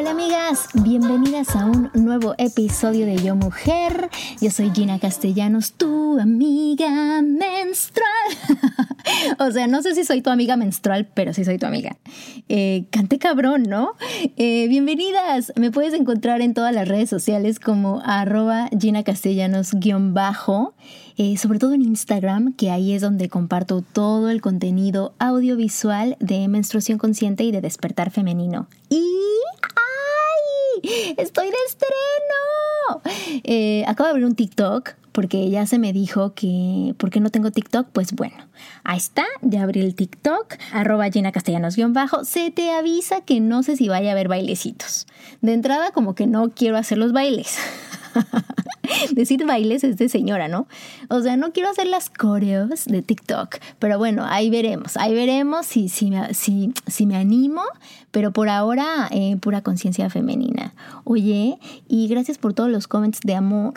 Hola amigas, bienvenidas a un nuevo episodio de Yo Mujer. Yo soy Gina Castellanos, tu amiga menstrual. o sea, no sé si soy tu amiga menstrual, pero sí soy tu amiga. Eh, cante cabrón, ¿no? Eh, bienvenidas. Me puedes encontrar en todas las redes sociales como arroba Gina Castellanos-bajo. Eh, sobre todo en Instagram, que ahí es donde comparto todo el contenido audiovisual de menstruación consciente y de despertar femenino. Y ¡Estoy de estreno! Eh, acabo de abrir un TikTok porque ya se me dijo que ¿por qué no tengo TikTok? Pues bueno, ahí está, ya abrí el TikTok, arroba Gina Castellanos-bajo, se te avisa que no sé si vaya a haber bailecitos. De entrada como que no quiero hacer los bailes. Decir bailes es de señora, ¿no? O sea, no quiero hacer las coreos de TikTok, pero bueno, ahí veremos, ahí veremos si, si, me, si, me animo, pero por ahora eh, pura conciencia femenina. Oye, y gracias por todos los comments de amor.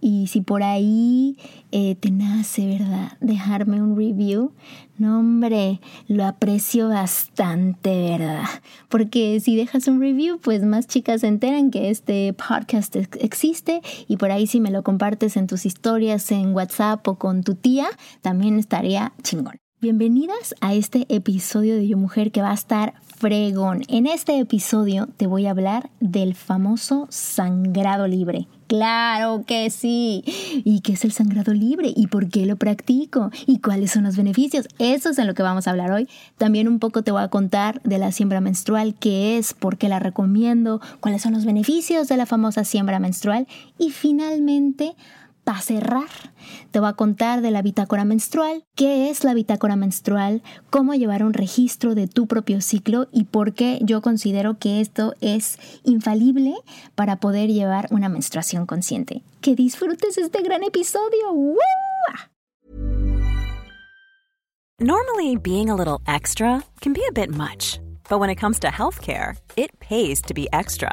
Y si por ahí eh, te nace, ¿verdad? Dejarme un review. No, hombre, lo aprecio bastante, ¿verdad? Porque si dejas un review, pues más chicas se enteran que este podcast existe y por ahí si me lo compartes en tus historias en WhatsApp o con tu tía, también estaría chingón. Bienvenidas a este episodio de Yo Mujer que va a estar fregón. En este episodio te voy a hablar del famoso sangrado libre. Claro que sí. ¿Y qué es el sangrado libre? ¿Y por qué lo practico? ¿Y cuáles son los beneficios? Eso es en lo que vamos a hablar hoy. También un poco te voy a contar de la siembra menstrual, qué es, por qué la recomiendo, cuáles son los beneficios de la famosa siembra menstrual. Y finalmente para cerrar, te voy a contar de la bitácora menstrual, qué es la bitácora menstrual, cómo llevar un registro de tu propio ciclo y por qué yo considero que esto es infalible para poder llevar una menstruación consciente. Que disfrutes este gran episodio. ¡Woo! Normally, being a little extra can be a bit much, but when it comes to healthcare, it pays to be extra.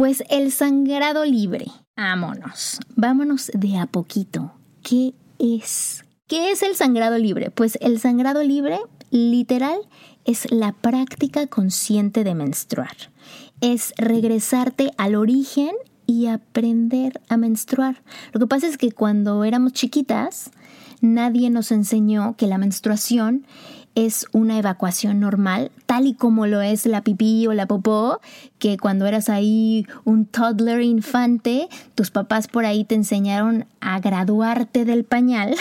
Pues el sangrado libre. Vámonos. Vámonos de a poquito. ¿Qué es? ¿Qué es el sangrado libre? Pues el sangrado libre, literal, es la práctica consciente de menstruar. Es regresarte al origen y aprender a menstruar. Lo que pasa es que cuando éramos chiquitas, nadie nos enseñó que la menstruación es una evacuación normal, tal y como lo es la pipí o la popó, que cuando eras ahí un toddler infante, tus papás por ahí te enseñaron a graduarte del pañal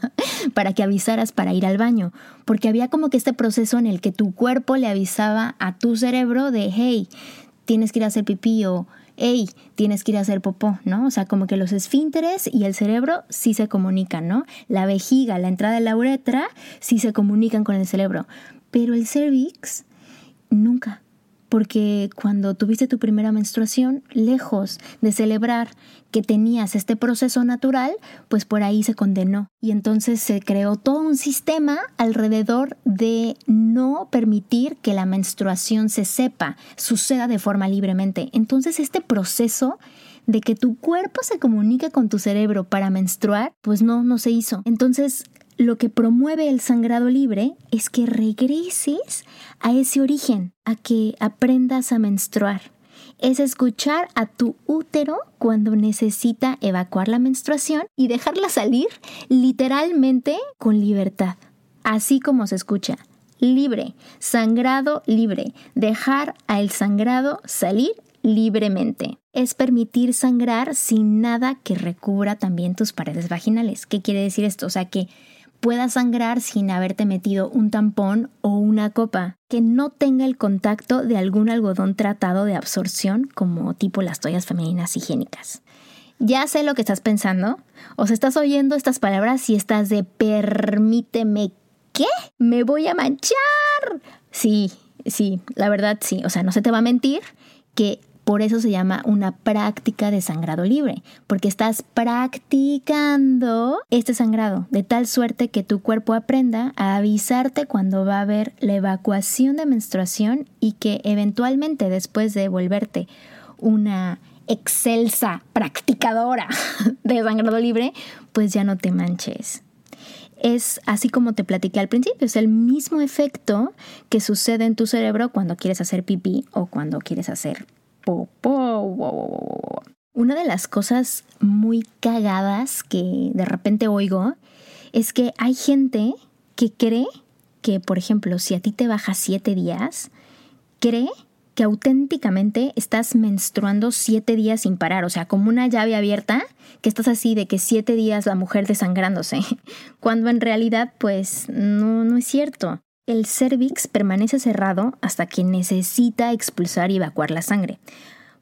para que avisaras para ir al baño, porque había como que este proceso en el que tu cuerpo le avisaba a tu cerebro de, hey, tienes que ir a hacer pipí o hey, tienes que ir a hacer popó, ¿no? O sea, como que los esfínteres y el cerebro sí se comunican, ¿no? La vejiga, la entrada de la uretra sí se comunican con el cerebro, pero el cervix nunca. Porque cuando tuviste tu primera menstruación, lejos de celebrar que tenías este proceso natural, pues por ahí se condenó. Y entonces se creó todo un sistema alrededor de no permitir que la menstruación se sepa, suceda de forma libremente. Entonces este proceso de que tu cuerpo se comunique con tu cerebro para menstruar, pues no, no se hizo. Entonces lo que promueve el sangrado libre es que regreses a ese origen, a que aprendas a menstruar. Es escuchar a tu útero cuando necesita evacuar la menstruación y dejarla salir literalmente con libertad. Así como se escucha, libre, sangrado libre, dejar al sangrado salir libremente. Es permitir sangrar sin nada que recubra también tus paredes vaginales. ¿Qué quiere decir esto? O sea, que pueda sangrar sin haberte metido un tampón o una copa, que no tenga el contacto de algún algodón tratado de absorción como tipo las toallas femeninas higiénicas. Ya sé lo que estás pensando, o sea, estás oyendo estas palabras y estás de permíteme, ¿qué? ¿Me voy a manchar? Sí, sí, la verdad sí, o sea, no se te va a mentir que por eso se llama una práctica de sangrado libre, porque estás practicando este sangrado de tal suerte que tu cuerpo aprenda a avisarte cuando va a haber la evacuación de menstruación y que eventualmente después de volverte una excelsa practicadora de sangrado libre, pues ya no te manches. Es así como te platiqué al principio, es el mismo efecto que sucede en tu cerebro cuando quieres hacer pipí o cuando quieres hacer una de las cosas muy cagadas que de repente oigo es que hay gente que cree que, por ejemplo, si a ti te baja siete días, cree que auténticamente estás menstruando siete días sin parar, o sea, como una llave abierta, que estás así de que siete días la mujer desangrándose, cuando en realidad pues no, no es cierto. El cervix permanece cerrado hasta que necesita expulsar y evacuar la sangre.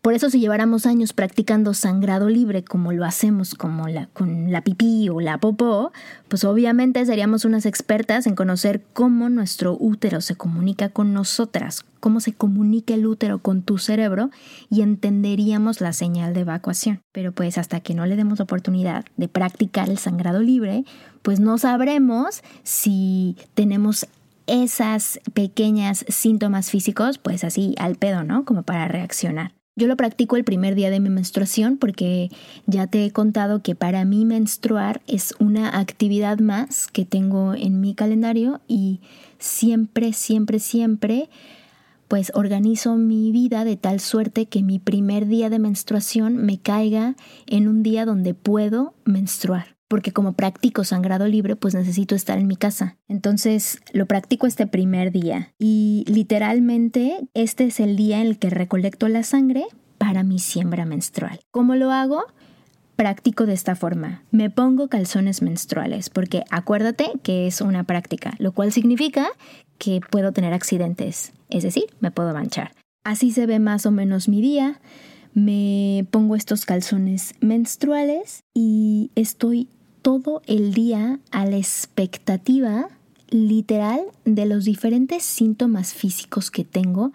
Por eso si lleváramos años practicando sangrado libre como lo hacemos como con la pipí o la popó, pues obviamente seríamos unas expertas en conocer cómo nuestro útero se comunica con nosotras, cómo se comunica el útero con tu cerebro y entenderíamos la señal de evacuación. Pero pues hasta que no le demos oportunidad de practicar el sangrado libre, pues no sabremos si tenemos esas pequeñas síntomas físicos, pues así al pedo, ¿no? Como para reaccionar. Yo lo practico el primer día de mi menstruación porque ya te he contado que para mí menstruar es una actividad más que tengo en mi calendario y siempre, siempre, siempre pues organizo mi vida de tal suerte que mi primer día de menstruación me caiga en un día donde puedo menstruar porque como practico sangrado libre, pues necesito estar en mi casa. Entonces lo practico este primer día y literalmente este es el día en el que recolecto la sangre para mi siembra menstrual. ¿Cómo lo hago? Practico de esta forma. Me pongo calzones menstruales porque acuérdate que es una práctica, lo cual significa que puedo tener accidentes, es decir, me puedo manchar. Así se ve más o menos mi día. Me pongo estos calzones menstruales y estoy todo el día a la expectativa literal de los diferentes síntomas físicos que tengo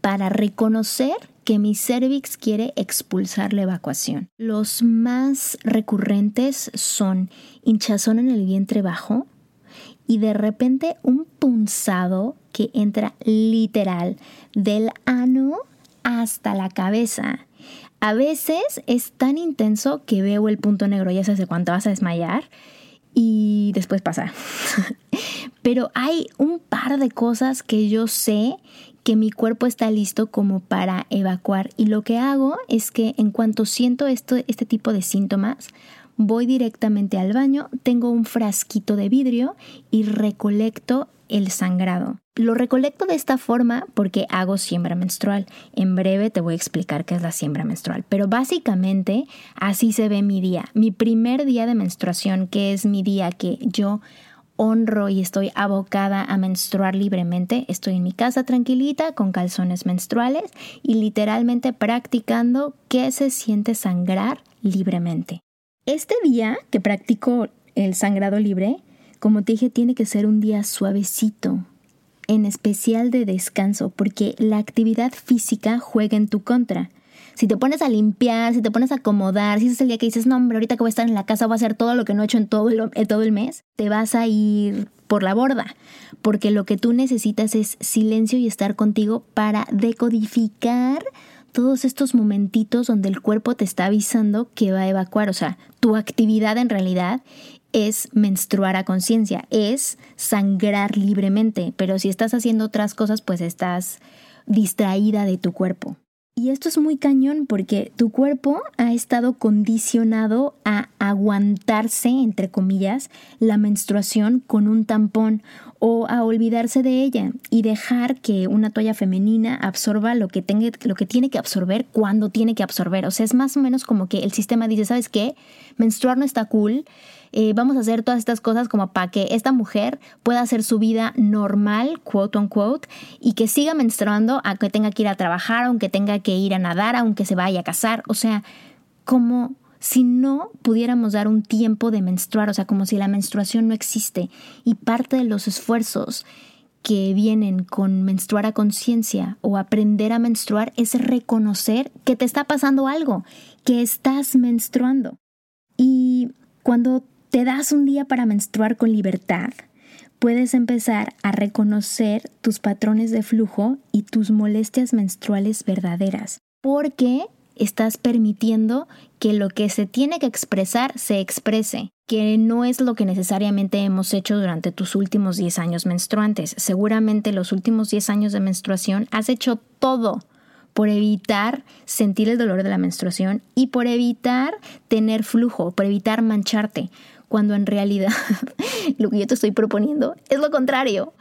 para reconocer que mi cervix quiere expulsar la evacuación. Los más recurrentes son hinchazón en el vientre bajo y de repente un punzado que entra literal del ano hasta la cabeza a veces es tan intenso que veo el punto negro, ya sabes de cuánto vas a desmayar y después pasa. Pero hay un par de cosas que yo sé que mi cuerpo está listo como para evacuar y lo que hago es que en cuanto siento esto, este tipo de síntomas, voy directamente al baño, tengo un frasquito de vidrio y recolecto el sangrado. Lo recolecto de esta forma porque hago siembra menstrual. En breve te voy a explicar qué es la siembra menstrual, pero básicamente así se ve mi día. Mi primer día de menstruación, que es mi día que yo honro y estoy abocada a menstruar libremente. Estoy en mi casa tranquilita con calzones menstruales y literalmente practicando qué se siente sangrar libremente. Este día que practico el sangrado libre como te dije, tiene que ser un día suavecito, en especial de descanso, porque la actividad física juega en tu contra. Si te pones a limpiar, si te pones a acomodar, si es el día que dices, no, hombre, ahorita que voy a estar en la casa voy a hacer todo lo que no he hecho en todo el, todo el mes, te vas a ir por la borda, porque lo que tú necesitas es silencio y estar contigo para decodificar todos estos momentitos donde el cuerpo te está avisando que va a evacuar. O sea, tu actividad en realidad es menstruar a conciencia, es sangrar libremente, pero si estás haciendo otras cosas, pues estás distraída de tu cuerpo. Y esto es muy cañón porque tu cuerpo ha estado condicionado a aguantarse, entre comillas, la menstruación con un tampón o a olvidarse de ella y dejar que una toalla femenina absorba lo que, tenga, lo que tiene que absorber cuando tiene que absorber. O sea, es más o menos como que el sistema dice, ¿sabes qué? Menstruar no está cool, eh, vamos a hacer todas estas cosas como para que esta mujer pueda hacer su vida normal, quote unquote, y que siga menstruando, aunque tenga que ir a trabajar, aunque tenga que ir a nadar, aunque se vaya a casar. O sea, como si no pudiéramos dar un tiempo de menstruar, o sea, como si la menstruación no existe. Y parte de los esfuerzos que vienen con menstruar a conciencia o aprender a menstruar es reconocer que te está pasando algo, que estás menstruando. Y cuando te das un día para menstruar con libertad, puedes empezar a reconocer tus patrones de flujo y tus molestias menstruales verdaderas, porque estás permitiendo que lo que se tiene que expresar se exprese, que no es lo que necesariamente hemos hecho durante tus últimos 10 años menstruantes. Seguramente los últimos 10 años de menstruación has hecho todo por evitar sentir el dolor de la menstruación y por evitar tener flujo, por evitar mancharte, cuando en realidad lo que yo te estoy proponiendo es lo contrario,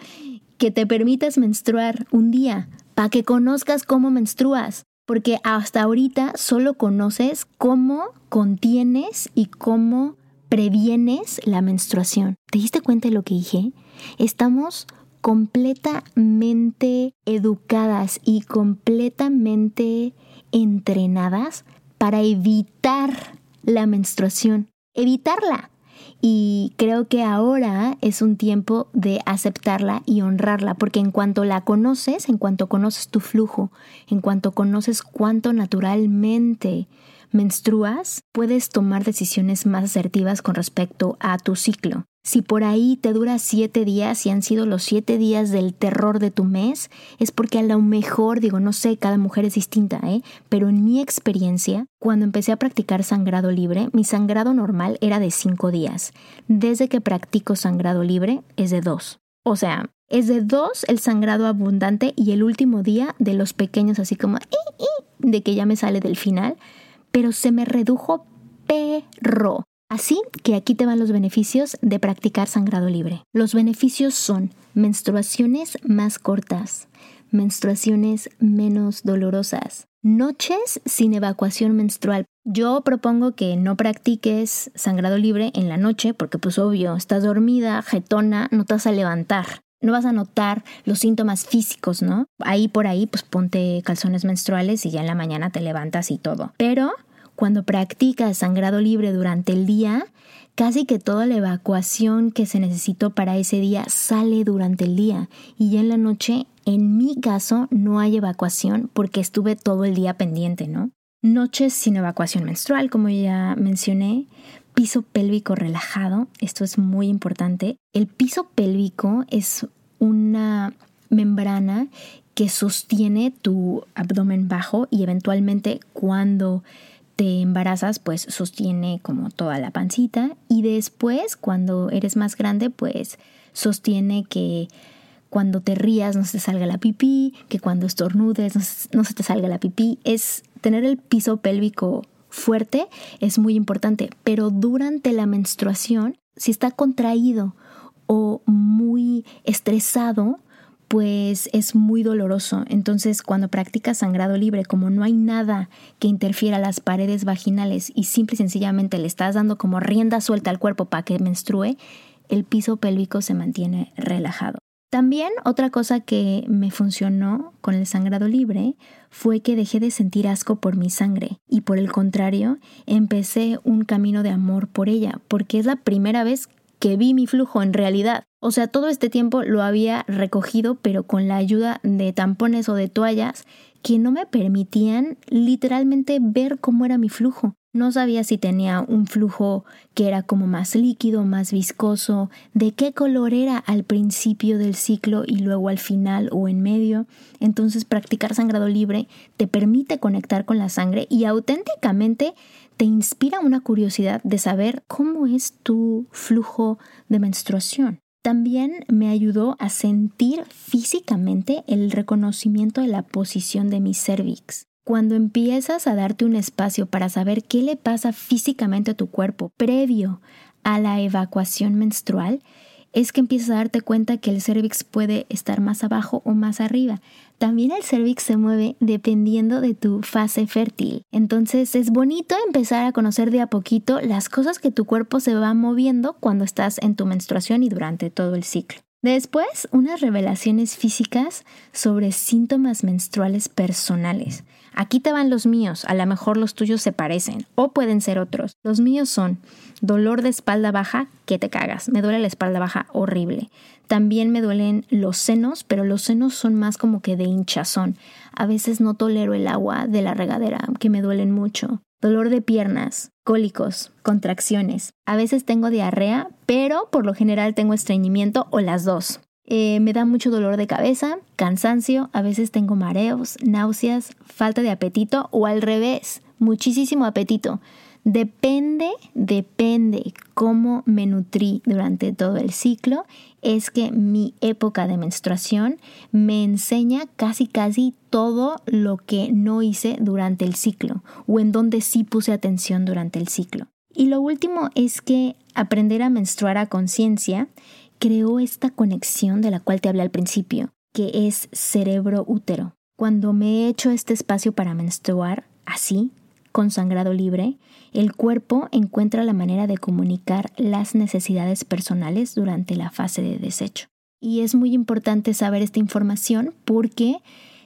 que te permitas menstruar un día para que conozcas cómo menstruas, porque hasta ahorita solo conoces cómo contienes y cómo previenes la menstruación. ¿Te diste cuenta de lo que dije? Estamos completamente educadas y completamente entrenadas para evitar la menstruación. Evitarla. Y creo que ahora es un tiempo de aceptarla y honrarla, porque en cuanto la conoces, en cuanto conoces tu flujo, en cuanto conoces cuánto naturalmente menstruas, puedes tomar decisiones más asertivas con respecto a tu ciclo. Si por ahí te dura siete días y han sido los siete días del terror de tu mes, es porque a lo mejor, digo, no sé, cada mujer es distinta, ¿eh? Pero en mi experiencia, cuando empecé a practicar sangrado libre, mi sangrado normal era de cinco días. Desde que practico sangrado libre es de dos. O sea, es de dos el sangrado abundante y el último día de los pequeños, así como de que ya me sale del final, pero se me redujo perro. Así que aquí te van los beneficios de practicar sangrado libre. Los beneficios son menstruaciones más cortas, menstruaciones menos dolorosas, noches sin evacuación menstrual. Yo propongo que no practiques sangrado libre en la noche porque pues obvio, estás dormida, jetona, no te vas a levantar. No vas a notar los síntomas físicos, ¿no? Ahí por ahí, pues ponte calzones menstruales y ya en la mañana te levantas y todo. Pero cuando practicas sangrado libre durante el día, casi que toda la evacuación que se necesitó para ese día sale durante el día y ya en la noche, en mi caso, no hay evacuación porque estuve todo el día pendiente, ¿no? Noches sin evacuación menstrual, como ya mencioné, piso pélvico relajado, esto es muy importante. El piso pélvico es una membrana que sostiene tu abdomen bajo y eventualmente cuando te embarazas, pues sostiene como toda la pancita y después, cuando eres más grande, pues sostiene que cuando te rías no se te salga la pipí, que cuando estornudes no se, te salga la pipí. Es tener el piso pélvico fuerte es muy importante, pero durante la menstruación, si está contraído o muy estresado, pues es muy doloroso. Entonces, cuando practicas sangrado libre, como no hay nada que interfiera las paredes vaginales y simple y sencillamente le estás dando como rienda suelta al cuerpo para que menstrue, el piso pélvico se mantiene relajado. También otra cosa que me funcionó con el sangrado libre fue que dejé de sentir asco por mi sangre y por el contrario empecé un camino de amor por ella porque es la primera vez que vi mi flujo en realidad. O sea, todo este tiempo lo había recogido, pero con la ayuda de tampones o de toallas que no me permitían literalmente ver cómo era mi flujo. No sabía si tenía un flujo que era como más líquido, más viscoso, de qué color era al principio del ciclo y luego al final o en medio. Entonces practicar sangrado libre te permite conectar con la sangre y auténticamente te inspira una curiosidad de saber cómo es tu flujo de menstruación. También me ayudó a sentir físicamente el reconocimiento de la posición de mi cervix. Cuando empiezas a darte un espacio para saber qué le pasa físicamente a tu cuerpo previo a la evacuación menstrual, es que empiezas a darte cuenta que el cervix puede estar más abajo o más arriba. También el cervix se mueve dependiendo de tu fase fértil. Entonces es bonito empezar a conocer de a poquito las cosas que tu cuerpo se va moviendo cuando estás en tu menstruación y durante todo el ciclo. Después, unas revelaciones físicas sobre síntomas menstruales personales. Aquí te van los míos, a lo mejor los tuyos se parecen o pueden ser otros. Los míos son dolor de espalda baja, que te cagas, me duele la espalda baja horrible. También me duelen los senos, pero los senos son más como que de hinchazón. A veces no tolero el agua de la regadera, que me duelen mucho dolor de piernas, cólicos, contracciones. A veces tengo diarrea, pero por lo general tengo estreñimiento o las dos. Eh, me da mucho dolor de cabeza, cansancio, a veces tengo mareos, náuseas, falta de apetito o al revés, muchísimo apetito. Depende, depende cómo me nutrí durante todo el ciclo, es que mi época de menstruación me enseña casi casi todo lo que no hice durante el ciclo o en donde sí puse atención durante el ciclo. Y lo último es que aprender a menstruar a conciencia creó esta conexión de la cual te hablé al principio, que es cerebro-útero. Cuando me he hecho este espacio para menstruar así, con sangrado libre, el cuerpo encuentra la manera de comunicar las necesidades personales durante la fase de desecho. Y es muy importante saber esta información porque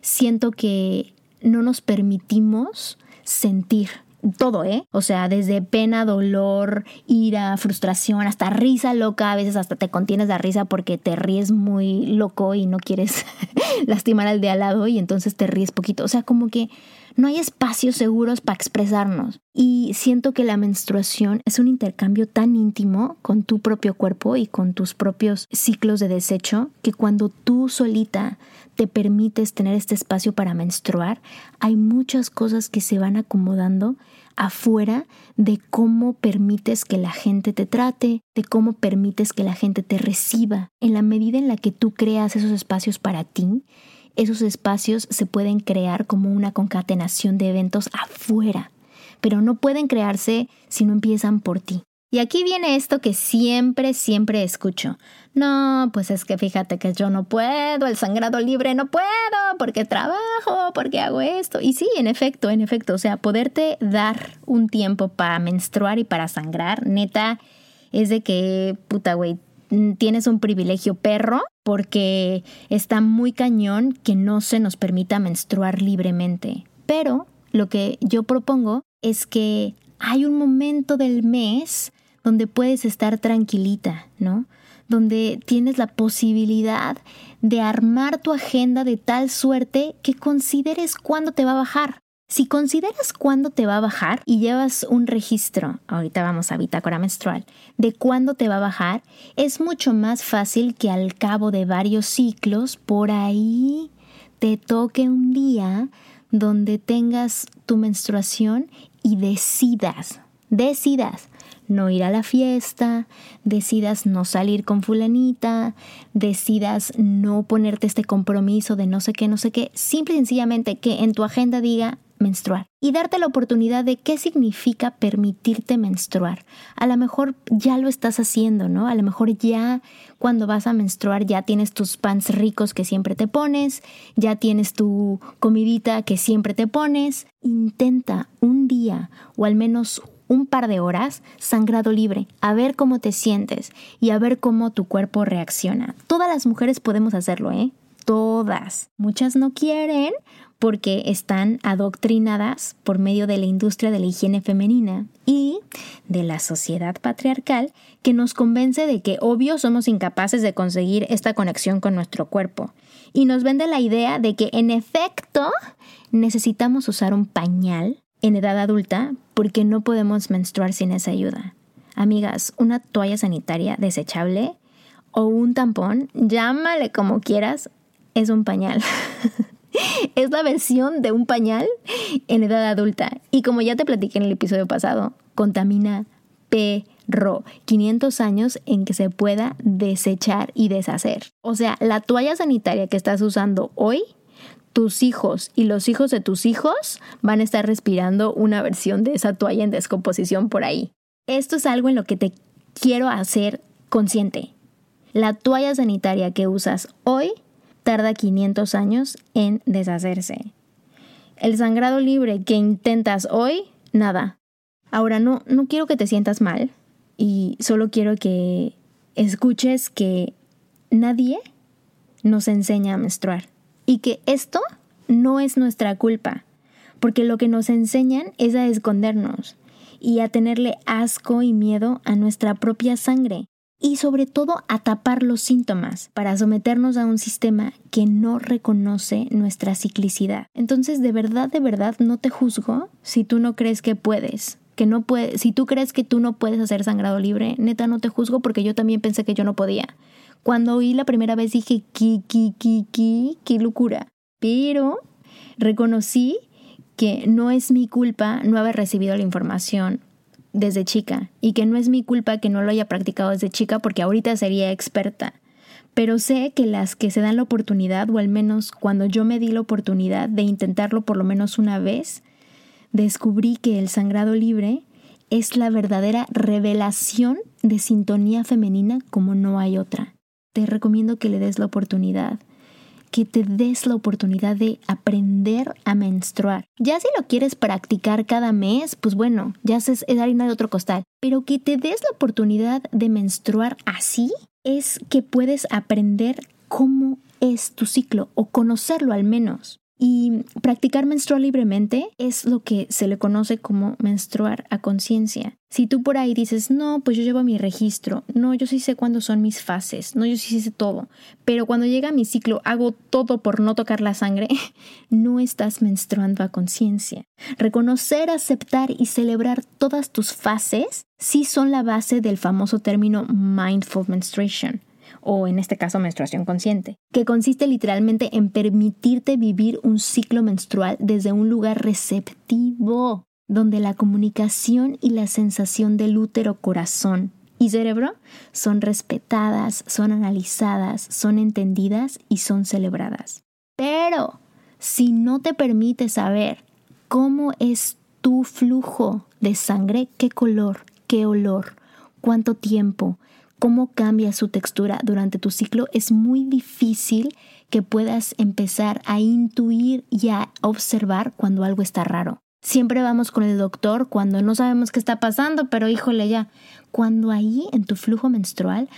siento que no nos permitimos sentir todo, ¿eh? O sea, desde pena, dolor, ira, frustración, hasta risa loca, a veces hasta te contienes la risa porque te ríes muy loco y no quieres lastimar al de al lado y entonces te ríes poquito. O sea, como que no hay espacios seguros para expresarnos. Y siento que la menstruación es un intercambio tan íntimo con tu propio cuerpo y con tus propios ciclos de desecho que cuando tú solita te permites tener este espacio para menstruar, hay muchas cosas que se van acomodando afuera de cómo permites que la gente te trate, de cómo permites que la gente te reciba. En la medida en la que tú creas esos espacios para ti, esos espacios se pueden crear como una concatenación de eventos afuera, pero no pueden crearse si no empiezan por ti. Y aquí viene esto que siempre, siempre escucho. No, pues es que fíjate que yo no puedo, el sangrado libre no puedo, porque trabajo, porque hago esto. Y sí, en efecto, en efecto, o sea, poderte dar un tiempo para menstruar y para sangrar, neta, es de que, puta, güey, tienes un privilegio perro porque está muy cañón que no se nos permita menstruar libremente. Pero lo que yo propongo es que hay un momento del mes donde puedes estar tranquilita, ¿no? Donde tienes la posibilidad de armar tu agenda de tal suerte que consideres cuándo te va a bajar. Si consideras cuándo te va a bajar y llevas un registro, ahorita vamos a bitácora menstrual, de cuándo te va a bajar, es mucho más fácil que al cabo de varios ciclos por ahí te toque un día donde tengas tu menstruación y decidas, decidas no ir a la fiesta, decidas no salir con fulanita, decidas no ponerte este compromiso de no sé qué, no sé qué, simple y sencillamente que en tu agenda diga menstruar y darte la oportunidad de qué significa permitirte menstruar. A lo mejor ya lo estás haciendo, ¿no? A lo mejor ya cuando vas a menstruar ya tienes tus pants ricos que siempre te pones, ya tienes tu comidita que siempre te pones. Intenta un día o al menos un par de horas sangrado libre, a ver cómo te sientes y a ver cómo tu cuerpo reacciona. Todas las mujeres podemos hacerlo, ¿eh? Todas. Muchas no quieren porque están adoctrinadas por medio de la industria de la higiene femenina y de la sociedad patriarcal que nos convence de que obvio somos incapaces de conseguir esta conexión con nuestro cuerpo y nos vende la idea de que en efecto necesitamos usar un pañal en edad adulta porque no podemos menstruar sin esa ayuda. Amigas, una toalla sanitaria desechable o un tampón, llámale como quieras, es un pañal. es la versión de un pañal en edad adulta. Y como ya te platiqué en el episodio pasado, contamina perro. 500 años en que se pueda desechar y deshacer. O sea, la toalla sanitaria que estás usando hoy, tus hijos y los hijos de tus hijos van a estar respirando una versión de esa toalla en descomposición por ahí. Esto es algo en lo que te quiero hacer consciente. La toalla sanitaria que usas hoy tarda 500 años en deshacerse. El sangrado libre que intentas hoy, nada. Ahora no, no quiero que te sientas mal y solo quiero que escuches que nadie nos enseña a menstruar y que esto no es nuestra culpa, porque lo que nos enseñan es a escondernos y a tenerle asco y miedo a nuestra propia sangre y sobre todo a tapar los síntomas para someternos a un sistema que no reconoce nuestra ciclicidad. Entonces, de verdad, de verdad, no te juzgo si tú no crees que puedes. Que no puedes, si tú crees que tú no puedes hacer sangrado libre, neta no te juzgo porque yo también pensé que yo no podía. Cuando oí la primera vez dije, ki, ki, ki, ki, qué locura. Pero reconocí que no es mi culpa no haber recibido la información desde chica y que no es mi culpa que no lo haya practicado desde chica porque ahorita sería experta. Pero sé que las que se dan la oportunidad, o al menos cuando yo me di la oportunidad de intentarlo por lo menos una vez, descubrí que el sangrado libre es la verdadera revelación de sintonía femenina como no hay otra. Te recomiendo que le des la oportunidad que te des la oportunidad de aprender a menstruar. Ya si lo quieres practicar cada mes, pues bueno, ya es harina de otro costal. Pero que te des la oportunidad de menstruar así es que puedes aprender cómo es tu ciclo o conocerlo al menos. Y practicar menstruar libremente es lo que se le conoce como menstruar a conciencia. Si tú por ahí dices, no, pues yo llevo mi registro, no, yo sí sé cuándo son mis fases, no, yo sí sé todo, pero cuando llega mi ciclo hago todo por no tocar la sangre, no estás menstruando a conciencia. Reconocer, aceptar y celebrar todas tus fases sí son la base del famoso término mindful menstruation o en este caso menstruación consciente, que consiste literalmente en permitirte vivir un ciclo menstrual desde un lugar receptivo, donde la comunicación y la sensación del útero, corazón y cerebro son respetadas, son analizadas, son entendidas y son celebradas. Pero si no te permites saber cómo es tu flujo de sangre, qué color, qué olor, cuánto tiempo, cómo cambia su textura durante tu ciclo, es muy difícil que puedas empezar a intuir y a observar cuando algo está raro. Siempre vamos con el doctor cuando no sabemos qué está pasando, pero híjole ya, cuando ahí en tu flujo menstrual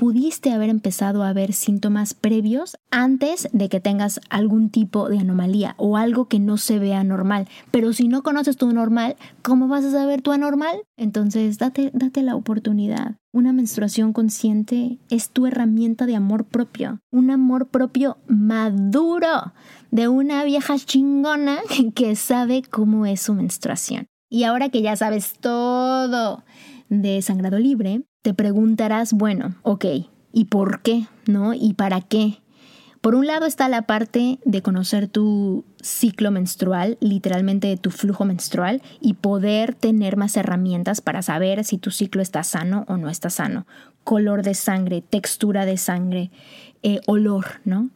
pudiste haber empezado a ver síntomas previos antes de que tengas algún tipo de anomalía o algo que no se vea normal. Pero si no conoces tu normal, ¿cómo vas a saber tu anormal? Entonces, date, date la oportunidad. Una menstruación consciente es tu herramienta de amor propio. Un amor propio maduro de una vieja chingona que sabe cómo es su menstruación. Y ahora que ya sabes todo de sangrado libre, te preguntarás, bueno, ok, ¿y por qué? ¿No? ¿Y para qué? Por un lado está la parte de conocer tu ciclo menstrual, literalmente tu flujo menstrual, y poder tener más herramientas para saber si tu ciclo está sano o no está sano. Color de sangre, textura de sangre, eh, olor, ¿no?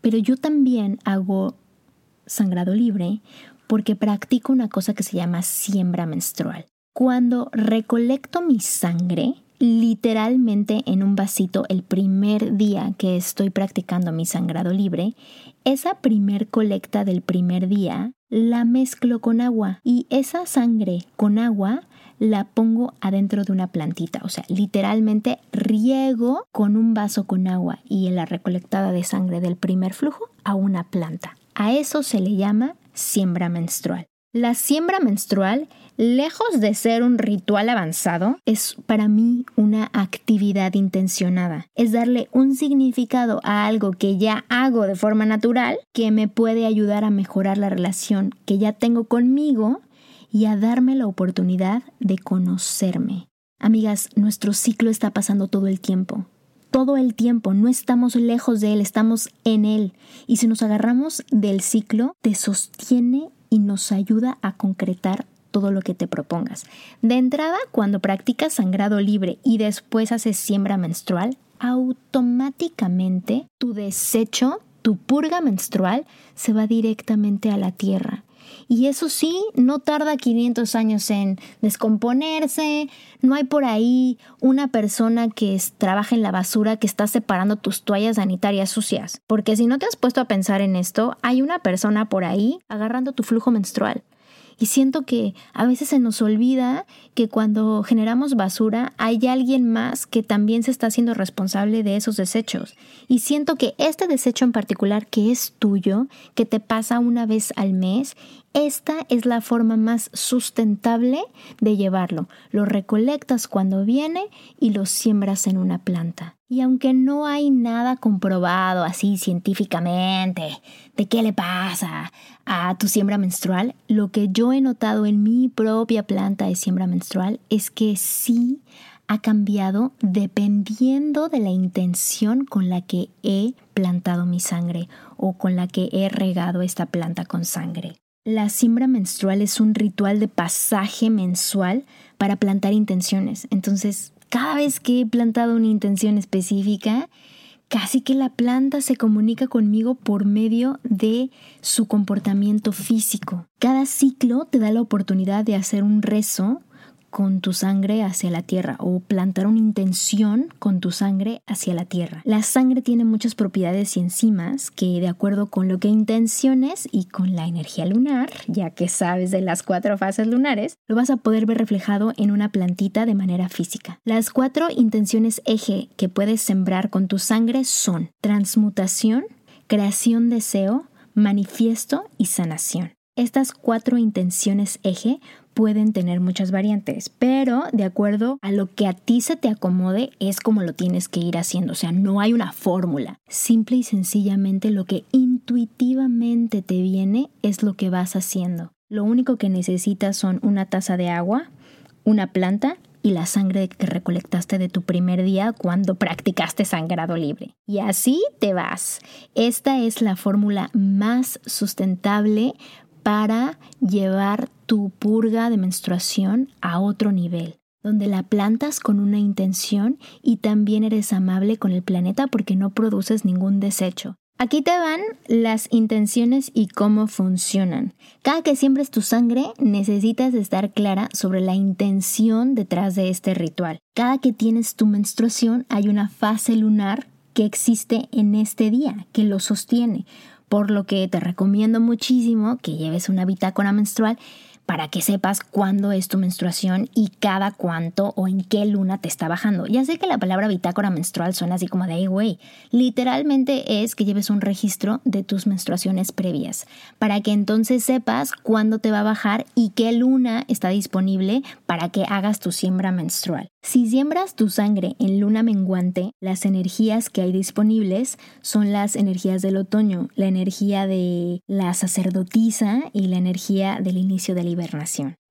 Pero yo también hago sangrado libre porque practico una cosa que se llama siembra menstrual. Cuando recolecto mi sangre, literalmente en un vasito el primer día que estoy practicando mi sangrado libre, esa primer colecta del primer día la mezclo con agua y esa sangre con agua la pongo adentro de una plantita, o sea, literalmente riego con un vaso con agua y en la recolectada de sangre del primer flujo a una planta. A eso se le llama siembra menstrual. La siembra menstrual lejos de ser un ritual avanzado, es para mí una actividad intencionada. Es darle un significado a algo que ya hago de forma natural que me puede ayudar a mejorar la relación que ya tengo conmigo y a darme la oportunidad de conocerme. Amigas, nuestro ciclo está pasando todo el tiempo. Todo el tiempo, no estamos lejos de él, estamos en él. Y si nos agarramos del ciclo, te sostiene y nos ayuda a concretar todo lo que te propongas. De entrada, cuando practicas sangrado libre y después haces siembra menstrual, automáticamente tu desecho, tu purga menstrual, se va directamente a la tierra. Y eso sí, no tarda 500 años en descomponerse. No hay por ahí una persona que trabaja en la basura que está separando tus toallas sanitarias sucias. Porque si no te has puesto a pensar en esto, hay una persona por ahí agarrando tu flujo menstrual. Y siento que a veces se nos olvida que cuando generamos basura hay alguien más que también se está haciendo responsable de esos desechos. Y siento que este desecho en particular que es tuyo, que te pasa una vez al mes, esta es la forma más sustentable de llevarlo. Lo recolectas cuando viene y lo siembras en una planta. Y aunque no hay nada comprobado así científicamente de qué le pasa a tu siembra menstrual, lo que yo he notado en mi propia planta de siembra menstrual es que sí ha cambiado dependiendo de la intención con la que he plantado mi sangre o con la que he regado esta planta con sangre. La siembra menstrual es un ritual de pasaje mensual para plantar intenciones. Entonces, cada vez que he plantado una intención específica, casi que la planta se comunica conmigo por medio de su comportamiento físico. Cada ciclo te da la oportunidad de hacer un rezo con tu sangre hacia la tierra o plantar una intención con tu sangre hacia la tierra. La sangre tiene muchas propiedades y enzimas que de acuerdo con lo que intenciones y con la energía lunar, ya que sabes de las cuatro fases lunares, lo vas a poder ver reflejado en una plantita de manera física. Las cuatro intenciones eje que puedes sembrar con tu sangre son transmutación, creación deseo, manifiesto y sanación. Estas cuatro intenciones eje pueden tener muchas variantes, pero de acuerdo a lo que a ti se te acomode es como lo tienes que ir haciendo, o sea, no hay una fórmula. Simple y sencillamente lo que intuitivamente te viene es lo que vas haciendo. Lo único que necesitas son una taza de agua, una planta y la sangre que recolectaste de tu primer día cuando practicaste sangrado libre. Y así te vas. Esta es la fórmula más sustentable para llevar tu purga de menstruación a otro nivel, donde la plantas con una intención y también eres amable con el planeta porque no produces ningún desecho. Aquí te van las intenciones y cómo funcionan. Cada que siembres tu sangre necesitas estar clara sobre la intención detrás de este ritual. Cada que tienes tu menstruación hay una fase lunar que existe en este día, que lo sostiene por lo que te recomiendo muchísimo que lleves una bitácora menstrual para que sepas cuándo es tu menstruación y cada cuánto o en qué luna te está bajando. Ya sé que la palabra bitácora menstrual suena así como de, güey, literalmente es que lleves un registro de tus menstruaciones previas, para que entonces sepas cuándo te va a bajar y qué luna está disponible para que hagas tu siembra menstrual. Si siembras tu sangre en luna menguante, las energías que hay disponibles son las energías del otoño, la energía de la sacerdotisa y la energía del inicio de la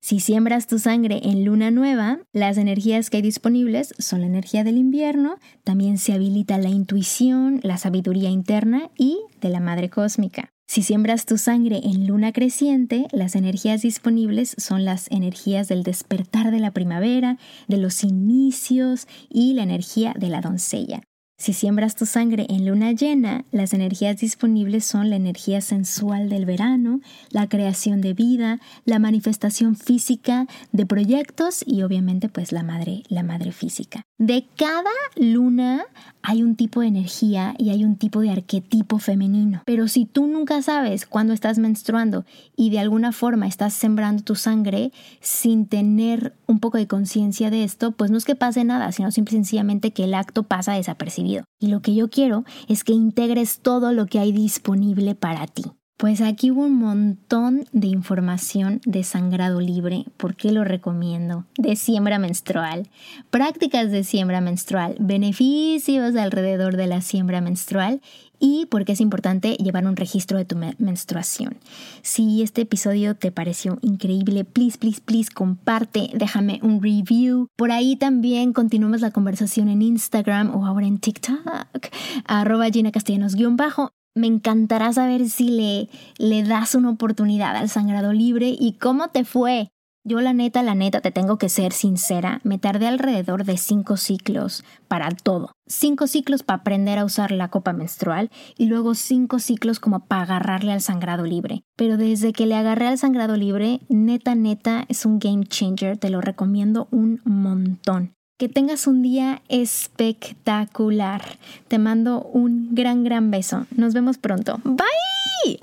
si siembras tu sangre en luna nueva, las energías que hay disponibles son la energía del invierno, también se habilita la intuición, la sabiduría interna y de la madre cósmica. Si siembras tu sangre en luna creciente, las energías disponibles son las energías del despertar de la primavera, de los inicios y la energía de la doncella. Si siembras tu sangre en luna llena, las energías disponibles son la energía sensual del verano, la creación de vida, la manifestación física de proyectos y obviamente pues la madre, la madre física. De cada luna hay un tipo de energía y hay un tipo de arquetipo femenino. Pero si tú nunca sabes cuándo estás menstruando y de alguna forma estás sembrando tu sangre sin tener un poco de conciencia de esto, pues no es que pase nada, sino simple sencillamente que el acto pasa desapercibido. Y lo que yo quiero es que integres todo lo que hay disponible para ti. Pues aquí hubo un montón de información de sangrado libre. ¿Por qué lo recomiendo? De siembra menstrual. Prácticas de siembra menstrual. Beneficios alrededor de la siembra menstrual y por qué es importante llevar un registro de tu menstruación. Si este episodio te pareció increíble, please, please, please comparte, déjame un review. Por ahí también continuamos la conversación en Instagram o ahora en TikTok, arroba Gina Castellanos-bajo. Me encantará saber si le, le das una oportunidad al sangrado libre y cómo te fue. Yo la neta, la neta, te tengo que ser sincera, me tardé alrededor de cinco ciclos para todo. Cinco ciclos para aprender a usar la copa menstrual y luego cinco ciclos como para agarrarle al sangrado libre. Pero desde que le agarré al sangrado libre, neta, neta, es un game changer, te lo recomiendo un montón. Que tengas un día espectacular. Te mando un gran, gran beso. Nos vemos pronto. Bye.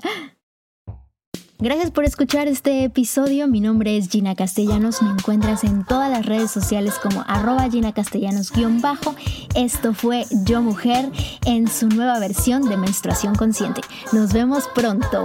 Gracias por escuchar este episodio. Mi nombre es Gina Castellanos. Me encuentras en todas las redes sociales como arroba Gina Castellanos-bajo. Esto fue Yo Mujer en su nueva versión de Menstruación Consciente. Nos vemos pronto.